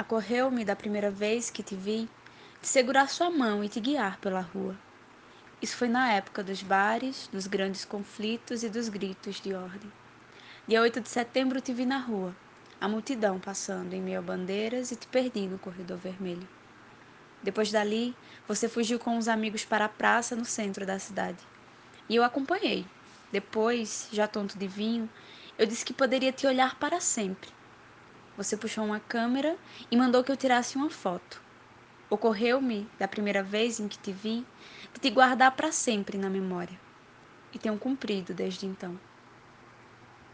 Ocorreu-me da primeira vez que te vi, de segurar sua mão e te guiar pela rua. Isso foi na época dos bares, dos grandes conflitos e dos gritos de ordem. Dia 8 de setembro te vi na rua, a multidão passando em meio a bandeiras e te perdi no corredor vermelho. Depois dali, você fugiu com os amigos para a praça no centro da cidade. E eu acompanhei. Depois, já tonto de vinho, eu disse que poderia te olhar para sempre. Você puxou uma câmera e mandou que eu tirasse uma foto. Ocorreu-me, da primeira vez em que te vi, de te guardar para sempre na memória. E tenho cumprido desde então.